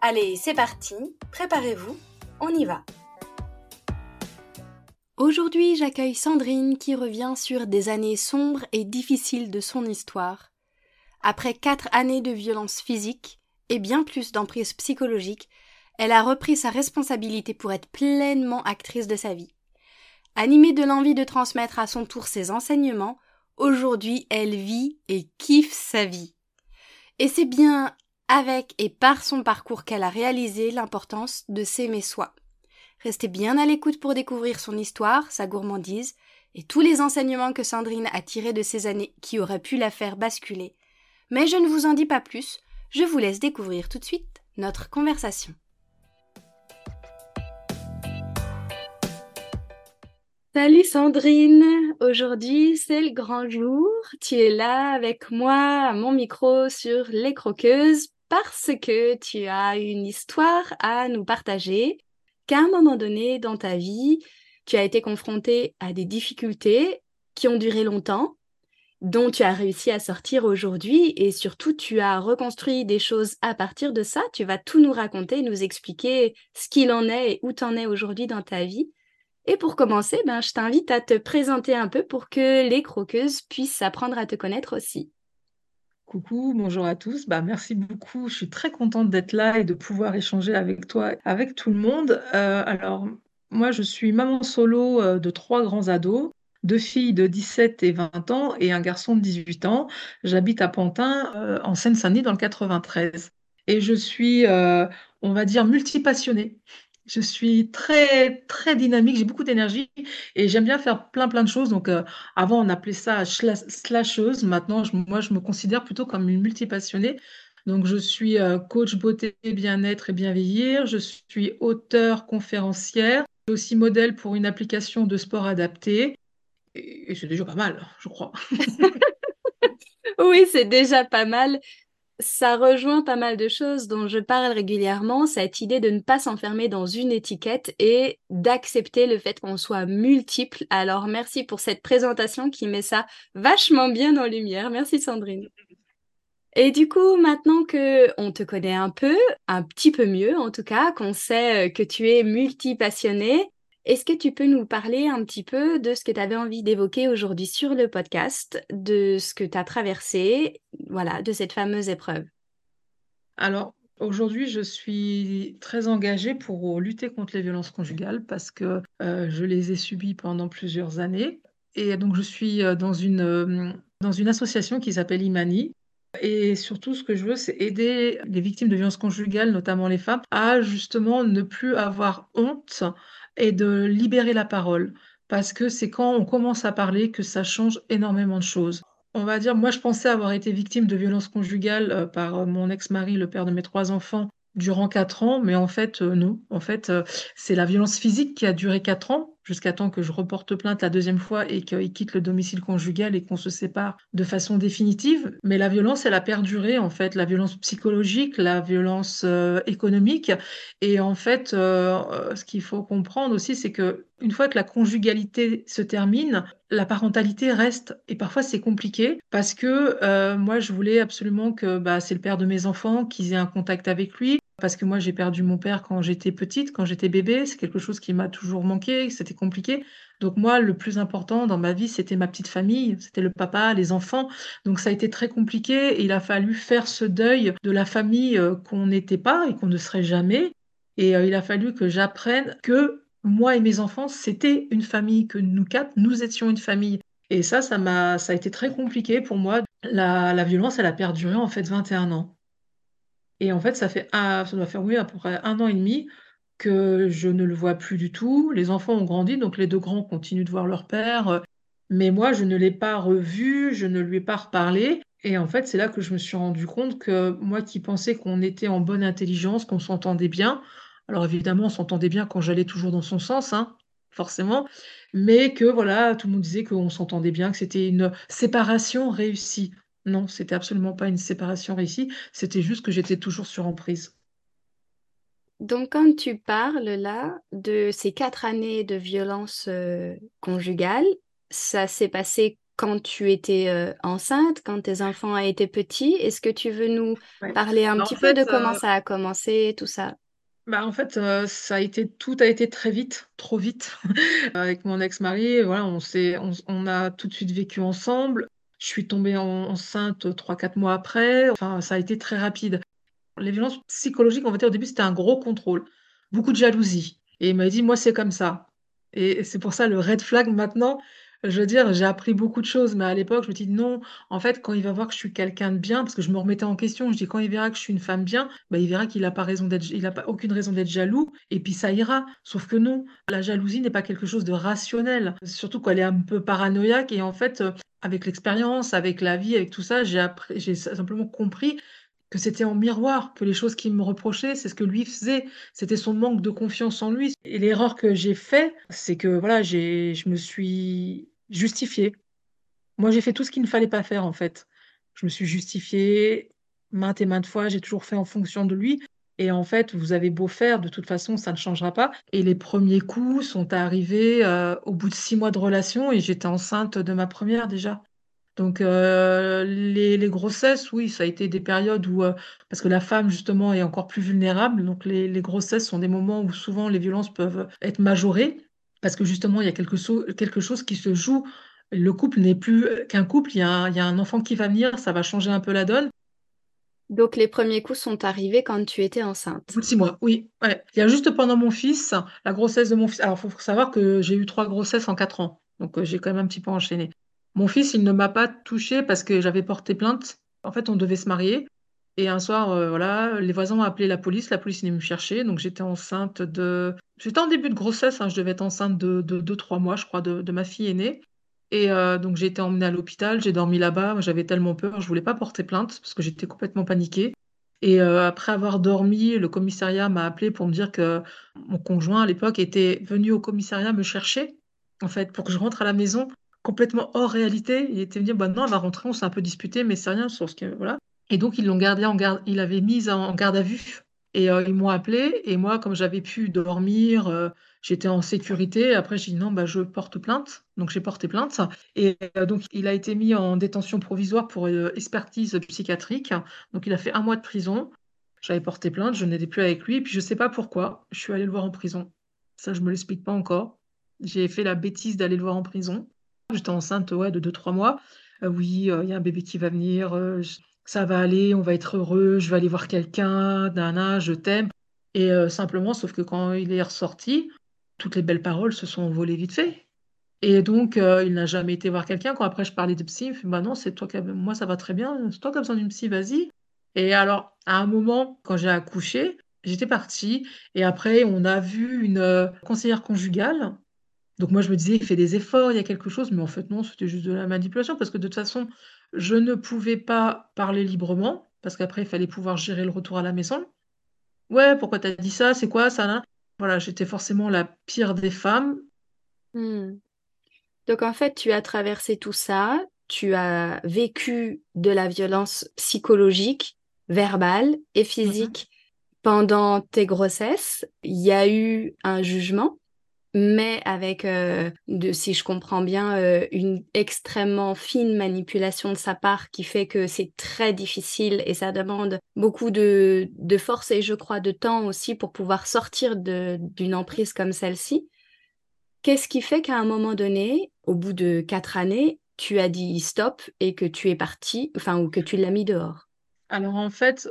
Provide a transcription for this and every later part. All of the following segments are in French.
Allez, c'est parti, préparez-vous, on y va. Aujourd'hui, j'accueille Sandrine qui revient sur des années sombres et difficiles de son histoire. Après quatre années de violence physique et bien plus d'emprise psychologique, elle a repris sa responsabilité pour être pleinement actrice de sa vie. Animée de l'envie de transmettre à son tour ses enseignements, aujourd'hui elle vit et kiffe sa vie. Et c'est bien avec et par son parcours qu'elle a réalisé l'importance de s'aimer soi. Restez bien à l'écoute pour découvrir son histoire, sa gourmandise, et tous les enseignements que Sandrine a tirés de ces années qui auraient pu la faire basculer. Mais je ne vous en dis pas plus, je vous laisse découvrir tout de suite notre conversation. Salut Sandrine, aujourd'hui c'est le grand jour. Tu es là avec moi à mon micro sur les croqueuses parce que tu as une histoire à nous partager, qu'à un moment donné dans ta vie, tu as été confrontée à des difficultés qui ont duré longtemps, dont tu as réussi à sortir aujourd'hui et surtout tu as reconstruit des choses à partir de ça. Tu vas tout nous raconter, nous expliquer ce qu'il en est et où tu es aujourd'hui dans ta vie. Et pour commencer, ben, je t'invite à te présenter un peu pour que les croqueuses puissent apprendre à te connaître aussi. Coucou, bonjour à tous. Bah, merci beaucoup. Je suis très contente d'être là et de pouvoir échanger avec toi, avec tout le monde. Euh, alors, moi, je suis maman solo euh, de trois grands ados, deux filles de 17 et 20 ans et un garçon de 18 ans. J'habite à Pantin, euh, en Seine-Saint-Denis, dans le 93. Et je suis, on va dire, multipassionnée. Je suis très, très dynamique, j'ai beaucoup d'énergie et j'aime bien faire plein, plein de choses. Donc, euh, avant, on appelait ça slasheuse. Maintenant, moi, je me considère plutôt comme une multipassionnée. Donc, je suis euh, coach beauté, bien-être et bien vieillir. Je suis auteur, conférencière. Je suis aussi modèle pour une application de sport adapté. Et, et c'est déjà pas mal, je crois. oui, c'est déjà pas mal ça rejoint pas mal de choses dont je parle régulièrement, cette idée de ne pas s'enfermer dans une étiquette et d'accepter le fait qu'on soit multiple. Alors merci pour cette présentation qui met ça vachement bien en lumière. Merci Sandrine. Et du coup, maintenant que on te connaît un peu, un petit peu mieux en tout cas, qu'on sait que tu es multipassionné, est-ce que tu peux nous parler un petit peu de ce que tu avais envie d'évoquer aujourd'hui sur le podcast, de ce que tu as traversé, voilà, de cette fameuse épreuve? Alors, aujourd'hui, je suis très engagée pour lutter contre les violences conjugales parce que euh, je les ai subies pendant plusieurs années. Et donc, je suis euh, dans une, euh, dans une association qui s'appelle Imani, et surtout, ce que je veux, c'est aider les victimes de violences conjugales, notamment les femmes, à justement ne plus avoir honte et de libérer la parole. Parce que c'est quand on commence à parler que ça change énormément de choses. On va dire, moi je pensais avoir été victime de violences conjugales euh, par euh, mon ex-mari, le père de mes trois enfants, durant quatre ans, mais en fait, euh, non. En fait, c'est la violence physique qui a duré quatre ans jusqu'à temps que je reporte plainte la deuxième fois et qu'il quitte le domicile conjugal et qu'on se sépare de façon définitive. Mais la violence, elle a perduré, en fait, la violence psychologique, la violence euh, économique. Et en fait, euh, euh, ce qu'il faut comprendre aussi, c'est que une fois que la conjugalité se termine, la parentalité reste. Et parfois, c'est compliqué parce que moi, je voulais absolument que bah, c'est le père de mes enfants, qu'ils aient un contact avec lui. Parce que moi, j'ai perdu mon père quand j'étais petite, quand j'étais bébé. C'est quelque chose qui m'a toujours manqué, c'était compliqué. Donc moi, le plus important dans ma vie, c'était ma petite famille, c'était le papa, les enfants. Donc ça a été très compliqué et il a fallu faire ce deuil de la famille euh, qu'on n'était pas et qu'on ne serait jamais. Et euh, il a fallu que j'apprenne que moi et mes enfants, c'était une famille, que nous quatre, nous étions une famille. Et ça, ça m'a, ça a été très compliqué pour moi. La, la violence, elle a perduré en fait 21 ans. Et en fait, ça fait ça doit faire oui, à peu près un an et demi que je ne le vois plus du tout. Les enfants ont grandi, donc les deux grands continuent de voir leur père. Mais moi, je ne l'ai pas revu, je ne lui ai pas reparlé. Et en fait, c'est là que je me suis rendu compte que moi qui pensais qu'on était en bonne intelligence, qu'on s'entendait bien, alors évidemment, on s'entendait bien quand j'allais toujours dans son sens, hein, forcément, mais que voilà, tout le monde disait qu'on s'entendait bien, que c'était une séparation réussie. Non, c'était absolument pas une séparation réussie, c'était juste que j'étais toujours sur emprise. Donc, quand tu parles là de ces quatre années de violence euh, conjugale, ça s'est passé quand tu étais euh, enceinte, quand tes enfants étaient petits? Est-ce que tu veux nous Ouais. parler un Bah, petit peu de fait, comment euh, ça a commencé, tout ça? bah, en fait euh, ça a été, tout a été très vite, trop vite. Avec mon ex-mari, voilà, on s'est, on, on a tout de suite vécu ensemble. Je suis tombée en- enceinte trois, quatre mois après. Enfin, ça a été très rapide. Les violences psychologiques, on va dire au début, c'était un gros contrôle, beaucoup de jalousie. Et il m'a dit, moi, c'est comme ça. Et c'est pour ça le red flag maintenant, je veux dire, j'ai appris beaucoup de choses, mais à l'époque, je me dis non, en fait, quand il va voir que je suis quelqu'un de bien, parce que je me remettais en question, je dis quand il verra que je suis une femme bien, bah, il verra qu'il n'a pas raison d'être, il a pas aucune raison d'être jaloux, et puis ça ira. Sauf que non, la jalousie n'est pas quelque chose de rationnel, surtout qu'elle est un peu paranoïaque, et en fait, euh, avec l'expérience, avec la vie, avec tout ça, j'ai simplement compris que c'était en miroir, que les choses qu'il me reprochait, c'est ce que lui faisait. C'était son manque de confiance en lui. Et l'erreur que j'ai fait, c'est que voilà, je me suis justifiée. Moi, j'ai fait tout ce qu'il ne fallait pas faire, en fait. Je me suis justifiée maintes et maintes fois, j'ai toujours fait en fonction de lui. Et en fait, vous avez beau faire, de toute façon, ça ne changera pas. Et les premiers coups sont arrivés euh, au bout de six mois de relation et j'étais enceinte de ma première déjà. Donc, euh, les, les grossesses, oui, ça a été des périodes où, euh, parce que la femme, justement, est encore plus vulnérable. Donc, les, les grossesses sont des moments où souvent les violences peuvent être majorées, parce que justement, il y a quelque, so- quelque chose qui se joue. Le couple n'est plus qu'un couple, il y a un, il y a un enfant qui va venir, ça va changer un peu la donne. Donc, les premiers coups sont arrivés quand tu étais enceinte. six mois, oui. Ouais. Il y a juste pendant mon fils, la grossesse de mon fils. Alors, il faut savoir que j'ai eu trois grossesses en quatre ans. Donc, euh, j'ai quand même un petit peu enchaîné. Mon fils, il ne m'a pas touchée parce que j'avais porté plainte. En fait, on devait se marier. Et un soir, euh, voilà, les voisins ont appelé la police. La police est venue me chercher. Donc, j'étais enceinte de. J'étais en début de grossesse. hein. Je devais être enceinte de, de, de trois mois, je crois, de, ma fille aînée. Et euh, donc, j'ai été emmenée à l'hôpital. J'ai dormi là-bas. J'avais tellement peur. Je voulais pas porter plainte parce que j'étais complètement paniquée. Et euh, après avoir dormi, le commissariat m'a appelé pour me dire que mon conjoint à l'époque était venu au commissariat me chercher, en fait, pour que je rentre à la maison complètement hors réalité. Il était venu bah non, elle va rentrer, on s'est un peu disputé, mais c'est rien sur ce que, voilà. Et donc, ils l'ont gardé en garde, il avait mis en garde à vue. Et euh, ils m'ont appelé, et moi, comme j'avais pu dormir, euh, j'étais en sécurité. Après, j'ai dit non, bah, je porte plainte. Donc, j'ai porté plainte. Et euh, donc, il a été mis en détention provisoire pour expertise psychiatrique. Donc, il a fait un mois de prison. J'avais porté plainte, je n'étais plus avec lui. Et puis, je ne sais pas pourquoi, je suis allée le voir en prison. Ça, je ne me l'explique pas encore. J'ai fait la bêtise d'aller le voir en prison. J'étais enceinte ouais, de deux trois mois. Euh, oui, euh, il y a un bébé qui va venir, euh, ça va aller, on va être heureux, je vais aller voir quelqu'un, nana, je t'aime. Et simplement, sauf que quand il est ressorti, toutes les belles paroles se sont envolées vite fait. Et donc, il n'a jamais été voir quelqu'un. Quand après je parlais de psy, il me fait, bah non, c'est toi qui moi ça va très bien, c'est toi qui as besoin d'une psy, vas-y. Et alors, à un moment, quand j'ai accouché, j'étais partie et après on a vu une conseillère conjugale. Donc moi je me disais, il fait des efforts, il y a quelque chose, mais en fait non, c'était juste de la manipulation parce que de toute façon, je ne pouvais pas parler librement parce qu'après il fallait pouvoir gérer le retour à la maison. Ouais, pourquoi t'as dit ça? C'est quoi ça? là? Voilà, j'étais forcément la pire des femmes. Hmm. Donc, en fait, tu as traversé tout ça, tu as vécu de la violence psychologique, verbale et Mhm. physique pendant tes grossesses. Il y a eu un jugement. Mais avec, euh, si je comprends bien, euh, une extrêmement fine manipulation de sa part qui fait que c'est très difficile et ça demande beaucoup de, de force et je crois de temps aussi pour pouvoir sortir d'une emprise comme celle-ci. Qu'est-ce qui fait qu'à un moment donné, au bout de quatre années, tu as dit stop et que tu es parti, enfin, ou que tu l'as mis dehors? Alors en fait,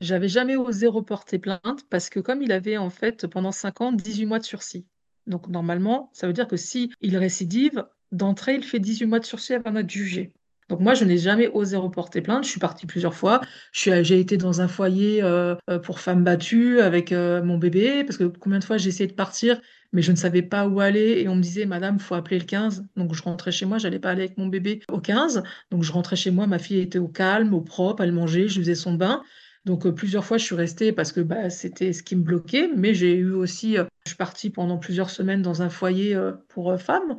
j'avais jamais osé reporter plainte parce que comme il avait en fait pendant 5 ans 18 mois de sursis. Donc normalement, ça veut dire que si il récidive, d'entrée, il fait 18 mois de sursis avant d'être jugé. Donc moi, je n'ai jamais osé reporter plainte. Je suis partie plusieurs fois. J'ai été dans un foyer euh, euh, pour femmes battues avec euh, mon bébé, parce que combien de fois j'ai essayé de partir, mais je ne savais pas où aller, et on me disait, Madame, faut appeler le 15. Donc je rentrais chez moi, j'allais pas aller avec mon bébé au 15. Donc je rentrais chez moi, ma fille était au calme, au propre, elle mangeait, je faisais son bain. Donc plusieurs fois, je suis restée parce que bah, c'était ce qui me bloquait, mais j'ai eu aussi, je suis partie pendant plusieurs semaines dans un foyer pour femmes.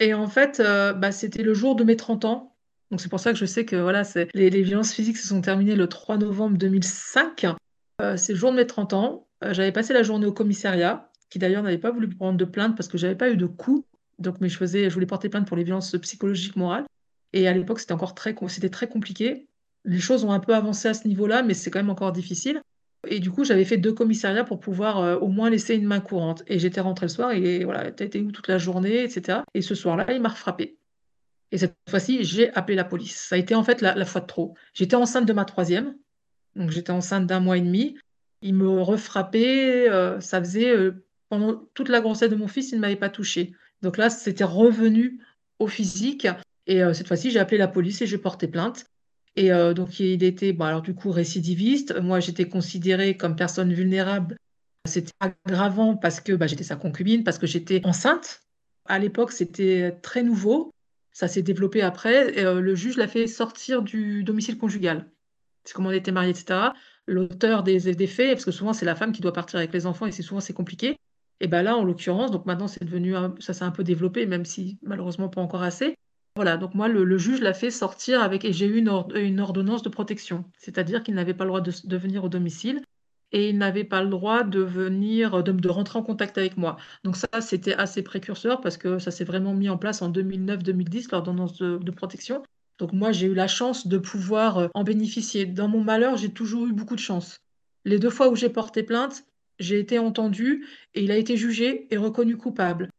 Et en fait, bah, c'était le jour de mes 30 ans. Donc c'est pour ça que je sais que voilà, les, violences physiques se sont terminées le 3 novembre 2005. Euh, c'est le jour de mes 30 ans. Euh, j'avais passé la journée au commissariat, qui d'ailleurs n'avait pas voulu prendre de plainte parce que j'avais pas eu de coups. Donc, mais je faisais, je voulais porter plainte pour les violences psychologiques morales. Et à l'époque, c'était encore très, très compliqué. Les choses ont un peu avancé à ce niveau-là, mais c'est quand même encore difficile. Et du coup, j'avais fait deux commissariats pour pouvoir euh, au moins laisser une main courante. Et j'étais rentrée le soir et voilà, t'as été où toute la journée, etc. Et ce soir-là, il m'a frappé. Et cette fois-ci, j'ai appelé la police. Ça a été en fait la, fois de trop. J'étais enceinte de ma troisième, donc j'étais enceinte d'un mois et demi. Il me refrappait, euh, ça faisait euh, pendant toute la grossesse de mon fils, il ne m'avait pas touché. Donc là, c'était revenu au physique. Et cette fois-ci, j'ai appelé la police et j'ai porté plainte. Et donc il était, alors du coup, récidiviste. Moi, j'étais considérée comme personne vulnérable. C'était aggravant parce que bah, j'étais sa concubine, parce que j'étais enceinte. À l'époque, c'était très nouveau. Ça s'est développé après. Et, euh, le juge l'a fait sortir du domicile conjugal. C'est comme on était mariés, etc. L'auteur des, faits, parce que souvent c'est la femme qui doit partir avec les enfants et c'est souvent c'est compliqué. Et bien là, en l'occurrence, donc maintenant c'est devenu, ça s'est un peu développé, même si malheureusement pas encore assez. Voilà, donc moi, le, juge l'a fait sortir avec, et j'ai eu une, ordonnance de protection, c'est-à-dire qu'il n'avait pas le droit de, venir au domicile et il n'avait pas le droit de venir, de, de, rentrer en contact avec moi. Donc ça, c'était assez précurseur parce que ça s'est vraiment mis en place en 2009-2010, l'ordonnance de, de, protection. Donc moi, j'ai eu la chance de pouvoir euh, en bénéficier. Dans mon malheur, j'ai toujours eu beaucoup de chance. Les deux fois où j'ai porté plainte, j'ai été entendue et il a été jugé et reconnu coupable.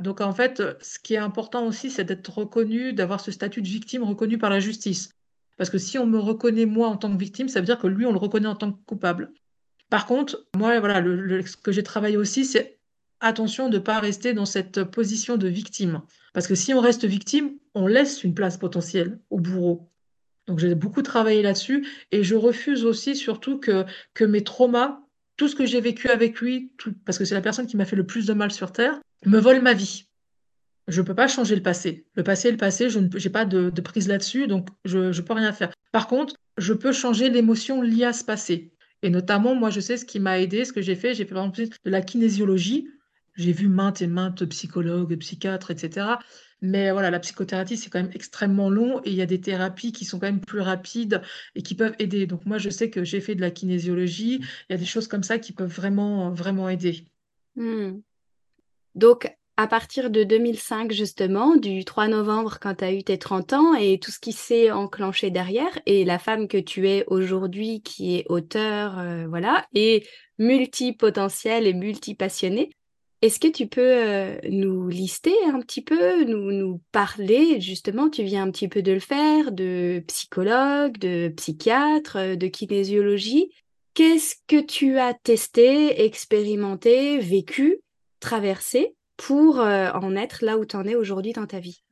Donc en fait, ce qui est important aussi, c'est d'être reconnu, d'avoir ce statut de victime reconnu par la justice. Parce que si on me reconnaît moi en tant que victime, ça veut dire que lui, on le reconnaît en tant que coupable. Par contre, moi, voilà, ce que j'ai travaillé aussi, c'est attention de ne pas rester dans cette position de victime. Parce que si on reste victime, on laisse une place potentielle au bourreau. Donc j'ai beaucoup travaillé là-dessus et je refuse aussi surtout que, que mes traumas, tout ce que j'ai vécu avec lui, parce que c'est la personne qui m'a fait le plus de mal sur Terre, me vole ma vie. Je ne peux pas changer le passé. Le passé est le passé, je n'ai pas de, prise là-dessus, donc je ne peux rien faire. Par contre, je peux changer l'émotion liée à ce passé. Et notamment, moi, je sais ce qui m'a aidé, ce que j'ai fait. J'ai fait par exemple de la kinésiologie. J'ai vu maintes et maintes psychologues, psychiatres, etc. Mais voilà, la psychothérapie, c'est quand même extrêmement long et il y a des thérapies qui sont quand même plus rapides et qui peuvent aider. Donc moi, je sais que j'ai fait de la kinésiologie. Il y a des choses comme ça qui peuvent vraiment, vraiment aider. Hmm. Donc, à partir de 2005, justement, du 3 novembre, quand tu as eu tes 30 ans et tout ce qui s'est enclenché derrière, et la femme que tu es aujourd'hui, qui est auteur, euh, voilà, et multipotentielle et multipassionnée, est-ce que tu peux euh, nous lister un petit peu, nous, nous parler, justement, tu viens un petit peu de le faire, de psychologue, de psychiatre, euh, de kinésiologie. Qu'est-ce que tu as testé, expérimenté, vécu, traversé pour euh, en être là où tu en es aujourd'hui dans ta vie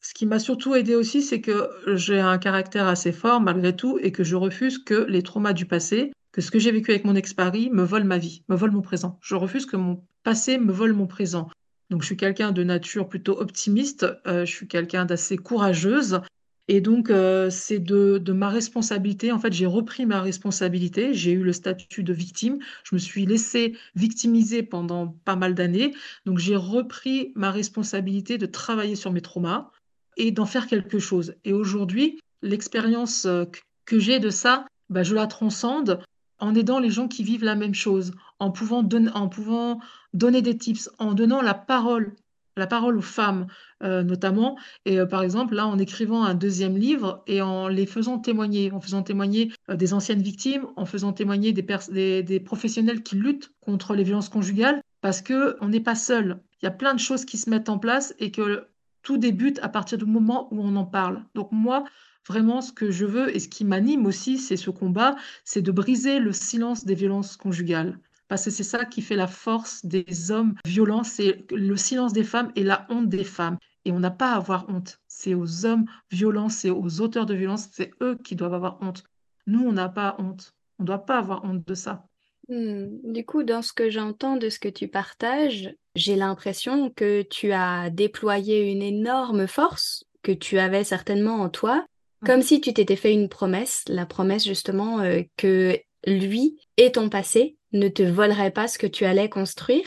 Ce qui m'a surtout aidé aussi, c'est que j'ai un caractère assez fort malgré tout et que je refuse que les traumas du passé, que ce que j'ai vécu avec mon ex-pari me vole ma vie, me vole mon présent. Je refuse que mon passé me vole mon présent. Donc je suis quelqu'un de nature plutôt optimiste, euh, je suis quelqu'un d'assez courageuse et donc, euh, c'est de, ma responsabilité. En fait, j'ai repris ma responsabilité. J'ai eu le statut de victime. Je me suis laissée victimiser pendant pas mal d'années. Donc, j'ai repris ma responsabilité de travailler sur mes traumas et d'en faire quelque chose. Et aujourd'hui, l'expérience euh, que j'ai de ça, bah, je la transcende en aidant les gens qui vivent la même chose, en pouvant, en pouvant donner des tips, en donnant la parole la parole aux femmes euh, notamment. Et euh, par exemple, là, en écrivant un deuxième livre et en les faisant témoigner, en faisant témoigner euh, des anciennes victimes, en faisant témoigner des, des, professionnels qui luttent contre les violences conjugales, parce qu'on n'est pas seul. Il y a plein de choses qui se mettent en place et que tout débute à partir du moment où on en parle. Donc moi, vraiment, ce que je veux et ce qui m'anime aussi, c'est ce combat, c'est de briser le silence des violences conjugales parce que c'est ça qui fait la force des hommes violents, c'est le silence des femmes et la honte des femmes. et on n'a pas à avoir honte. C'est aux hommes violents, c'est aux auteurs de violence, c'est eux qui doivent avoir honte. Nous, on n'a pas honte. On ne doit pas avoir honte de ça. Hmm. Du coup, dans ce que j'entends de ce que tu partages, j'ai l'impression que tu as déployé une énorme force que tu avais certainement en toi, comme si tu t'étais fait une promesse, la promesse justement euh, que lui et ton passé ne te voleraient pas ce que tu allais construire.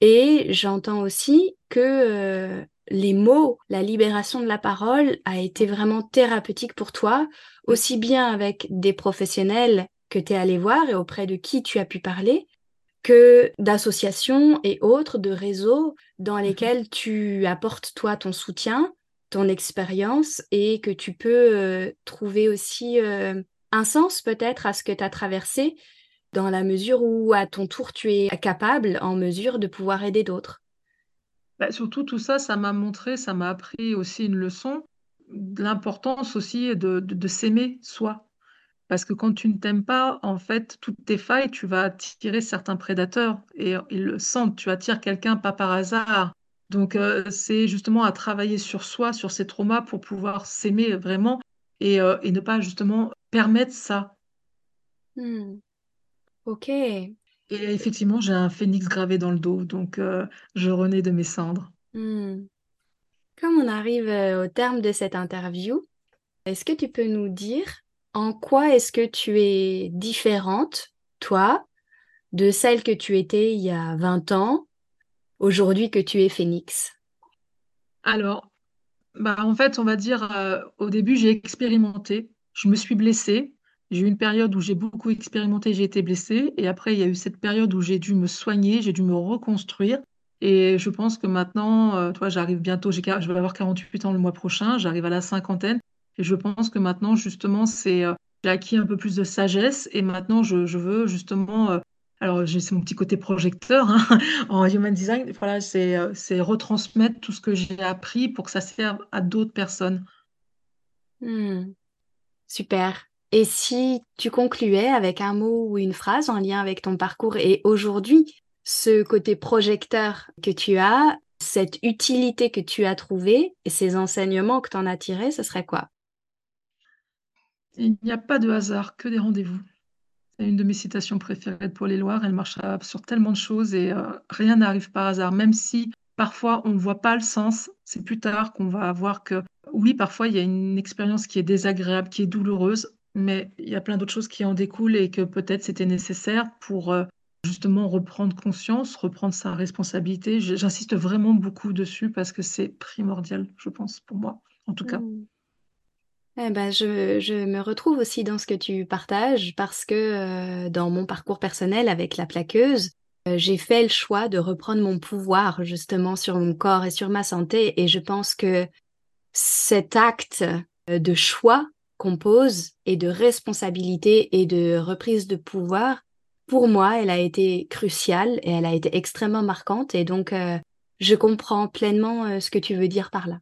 Et j'entends aussi que euh, les mots, la libération de la parole a été vraiment thérapeutique pour toi, aussi bien avec des professionnels que tu es allé voir et auprès de qui tu as pu parler, que d'associations et autres, de réseaux dans lesquels tu apportes toi ton soutien, ton expérience et que tu peux euh, trouver aussi euh, un sens peut-être à ce que tu as traversé dans la mesure où à ton tour tu es capable, en mesure de pouvoir aider d'autres. Bah, surtout tout ça, ça m'a montré, ça m'a appris aussi une leçon, l'importance aussi de, de, s'aimer soi. Parce que quand tu ne t'aimes pas, en fait, toutes tes failles, tu vas attirer certains prédateurs et ils le sentent. Tu attires quelqu'un pas par hasard. Donc, euh, c'est justement à travailler sur soi, sur ses traumas pour pouvoir s'aimer vraiment et, euh, et, ne pas justement permettre ça. Hmm. Ok. Et effectivement, j'ai un phénix gravé dans le dos, donc euh, je renais de mes cendres. Hmm. Comme on arrive euh, au terme de cette interview, est-ce que tu peux nous dire en quoi est-ce que tu es différente, toi, de celle que tu étais il y a 20 ans, aujourd'hui que tu es phénix? Alors, bah, en fait, on va dire, euh, au début, j'ai expérimenté, je me suis blessée, j'ai eu une période où j'ai beaucoup expérimenté, j'ai été blessée, et après, il y a eu cette période où j'ai dû me soigner, j'ai dû me reconstruire. Et je pense que maintenant, euh, toi, j'arrive bientôt, je vais avoir 48 ans le mois prochain, j'arrive à la cinquantaine, et je pense que maintenant, justement, c'est, euh, j'ai acquis un peu plus de sagesse, et maintenant, je, veux justement, euh, alors c'est mon petit côté projecteur hein, en human design, voilà, c'est, c'est retransmettre tout ce que j'ai appris pour que ça serve à d'autres personnes. Hmm. Super. Et si tu concluais avec un mot ou une phrase en lien avec ton parcours et aujourd'hui, ce côté projecteur que tu as, cette utilité que tu as trouvée et ces enseignements que tu en as tirés, ce serait quoi? Il n'y a pas de hasard, que des rendez-vous. C'est une de mes citations préférées de Paul Éluard. Elle marche sur tellement de choses et euh, rien n'arrive par hasard. Même si parfois on ne voit pas le sens, c'est plus tard qu'on va voir que oui, parfois il y a une expérience qui est désagréable, qui est douloureuse mais il y a plein d'autres choses qui en découlent et que peut-être c'était nécessaire pour euh, justement reprendre conscience, reprendre sa responsabilité. J'insiste vraiment beaucoup dessus parce que c'est primordial, je pense, pour moi, en tout cas. Mmh. Eh ben, je, me retrouve aussi dans ce que tu partages parce que euh, dans mon parcours personnel avec la plaqueuse, euh, j'ai fait le choix de reprendre mon pouvoir justement sur mon corps et sur ma santé et je pense que cet acte de choix compose et de responsabilité et de reprise de pouvoir, pour moi, elle a été cruciale et elle a été extrêmement marquante. Et donc, euh, je comprends pleinement euh, ce que tu veux dire par là.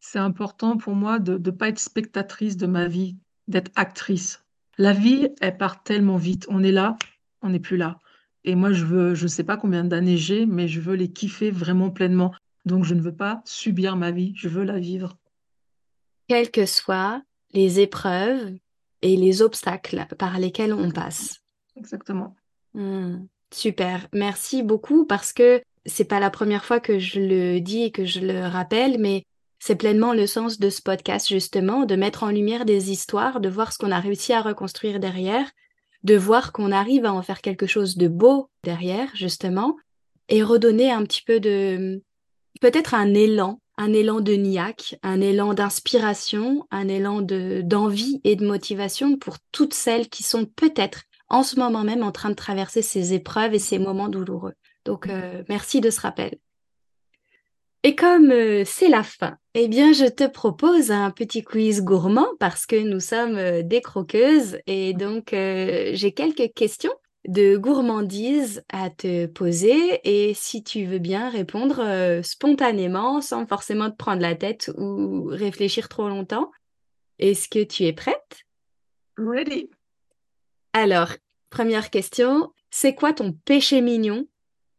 C'est important pour moi de ne pas être spectatrice de ma vie, d'être actrice. La vie, elle part tellement vite. On est là, on n'est plus là. Et moi, je veux, je ne sais pas combien d'années j'ai, mais je veux les kiffer vraiment pleinement. Donc, je ne veux pas subir ma vie, je veux la vivre. Quel que soit les épreuves et les obstacles par lesquels on passe. Exactement. Hmm, super. Merci beaucoup parce que c'est pas la première fois que je le dis et que je le rappelle, mais c'est pleinement le sens de ce podcast, justement, de mettre en lumière des histoires, de voir ce qu'on a réussi à reconstruire derrière, de voir qu'on arrive à en faire quelque chose de beau derrière, justement, et redonner un petit peu de, peut-être un élan un élan de niaque, un élan d'inspiration, un élan de d'envie et de motivation pour toutes celles qui sont peut-être en ce moment même en train de traverser ces épreuves et ces moments douloureux. Donc euh, merci de ce rappel. Et comme euh, c'est la fin, eh bien je te propose un petit quiz gourmand parce que nous sommes euh, des croqueuses et donc j'ai quelques questions de gourmandise à te poser et si tu veux bien répondre euh, spontanément sans forcément te prendre la tête ou réfléchir trop longtemps. Est-ce que tu es prête? Ready. Alors, première question, c'est quoi ton péché mignon?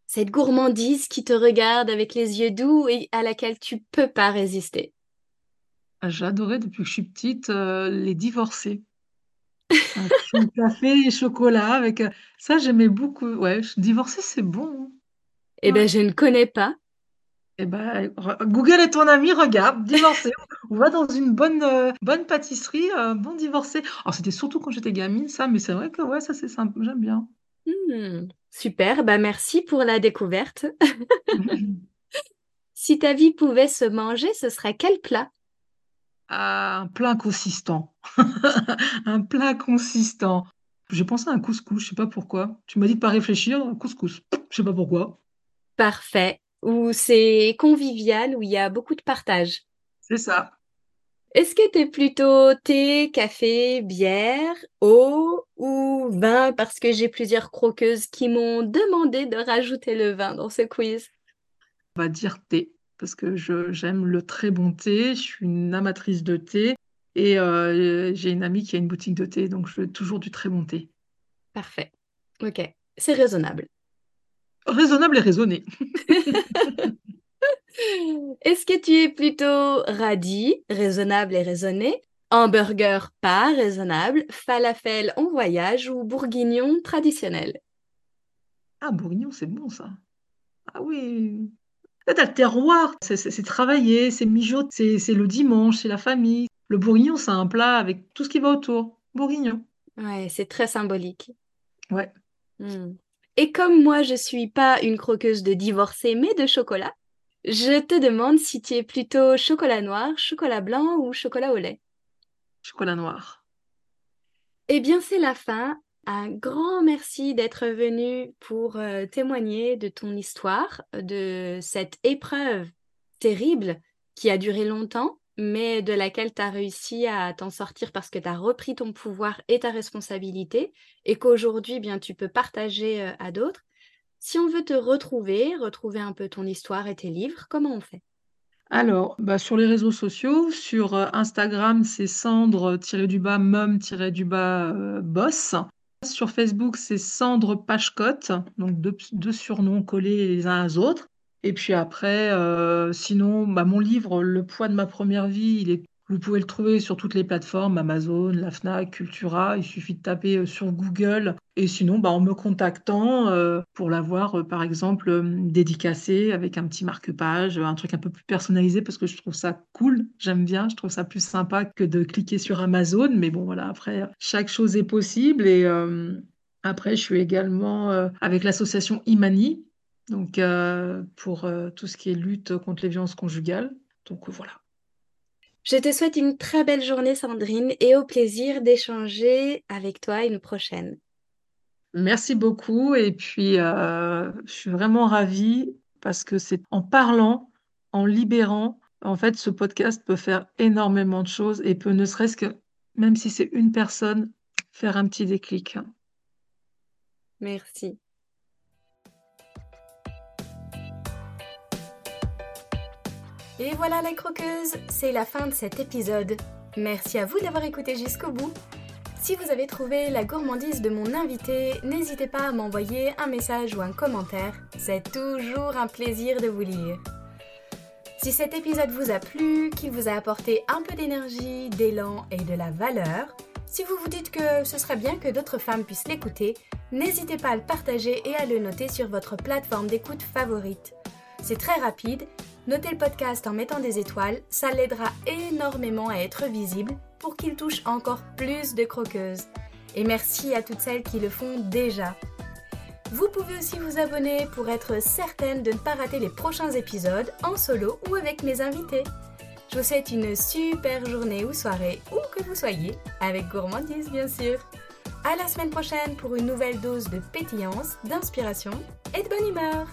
Cette gourmandise qui te regarde avec les yeux doux et à laquelle tu peux pas résister. Ah, J'adorais depuis que je suis petite euh, les divorcés. Un café et chocolat avec euh, ça j'aimais beaucoup. Ouais, divorcer c'est bon. Eh hein. Ouais. ben, je ne connais pas. Eh ben, Google est ton ami, regarde, divorcé. On va dans une bonne, euh, bonne pâtisserie, euh, bon divorcé. Alors, c'était surtout quand j'étais gamine, ça, mais c'est vrai que ouais, ça, c'est sympa, j'aime bien. Hmm, super, bah merci pour la découverte. Si ta vie pouvait se manger, ce serait quel plat? Un plat consistant. Un plat consistant. J'ai pensé à un couscous, je sais pas pourquoi. Tu m'as dit de pas réfléchir, couscous. Je sais pas pourquoi. Parfait. Ou c'est convivial, où il y a beaucoup de partage. C'est ça. Est-ce que t'es plutôt thé, café, bière, eau ou vin? Parce que j'ai plusieurs croqueuses qui m'ont demandé de rajouter le vin dans ce quiz. On va dire thé, parce que j'aime le très bon thé. Je suis une amatrice de thé. Et euh, j'ai une amie qui a une boutique de thé, donc je veux toujours du très bon thé. Parfait. Ok, c'est raisonnable. Raisonnable et raisonné. Est-ce que tu es plutôt radis, raisonnable et raisonné, hamburger pas raisonnable, falafel en voyage ou bourguignon traditionnel? Ah, bourguignon, c'est bon ça. Ah oui. Là, t'as le terroir, c'est travaillé, c'est mijoté, c'est c'est le dimanche, c'est la famille. Le bourguignon, c'est un plat avec tout ce qui va autour. Bourguignon. Ouais, c'est très symbolique. Ouais. Hmm. Et comme moi, je suis pas une croqueuse de divorcé, mais de chocolat, je te demande si tu es plutôt chocolat noir, chocolat blanc ou chocolat au lait. Chocolat noir. Eh bien, c'est la fin. Un grand merci d'être venu pour euh, témoigner de ton histoire, de cette épreuve terrible qui a duré longtemps, mais de laquelle tu as réussi à t'en sortir parce que tu as repris ton pouvoir et ta responsabilité et qu'aujourd'hui, bien, tu peux partager euh, à d'autres. Si on veut te retrouver, retrouver un peu ton histoire et tes livres, comment on fait? Alors, bah, sur les réseaux sociaux, sur euh, Instagram, c'est Sandre-du-bas, mum-du-bas, euh, boss. Sur Facebook, c'est Sandre Pachecotte, donc deux, deux surnoms collés les uns aux autres. Et puis après, euh, sinon, bah, mon livre, Le poids de ma première vie, il est, vous pouvez le trouver sur toutes les plateformes, Amazon, la Fnac, Cultura. Il suffit de taper euh, sur Google. Et sinon, bah, en me contactant euh, pour l'avoir, euh, par exemple, dédicacé avec un petit marque-page, un truc un peu plus personnalisé parce que je trouve ça cool. J'aime bien, je trouve ça plus sympa que de cliquer sur Amazon. Mais bon, voilà, après, chaque chose est possible. Et après, je suis également avec l'association Imani, donc pour tout ce qui est lutte contre les violences conjugales. Donc voilà. Je te souhaite une très belle journée, Sandrine, et au plaisir d'échanger avec toi une prochaine. Merci beaucoup. Et puis, euh, je suis vraiment ravie parce que c'est en parlant, en libérant, en fait, ce podcast peut faire énormément de choses et peut ne serait-ce que, même si c'est une personne, faire un petit déclic. Merci. Et voilà les croqueuses, c'est la fin de cet épisode. Merci à vous d'avoir écouté jusqu'au bout. Si vous avez trouvé la gourmandise de mon invité, n'hésitez pas à m'envoyer un message ou un commentaire. C'est toujours un plaisir de vous lire. Si cet épisode vous a plu, qu'il vous a apporté un peu d'énergie, d'élan et de la valeur, si vous vous dites que ce serait bien que d'autres femmes puissent l'écouter, n'hésitez pas à le partager et à le noter sur votre plateforme d'écoute favorite. C'est très rapide, notez le podcast en mettant des étoiles, ça l'aidera énormément à être visible pour qu'il touche encore plus de croqueuses. Et merci à toutes celles qui le font déjà. Vous pouvez aussi vous abonner pour être certaine de ne pas rater les prochains épisodes en solo ou avec mes invités. Je vous souhaite une super journée ou soirée, où que vous soyez, avec gourmandise bien sûr. À la semaine prochaine pour une nouvelle dose de pétillance, d'inspiration et de bonne humeur.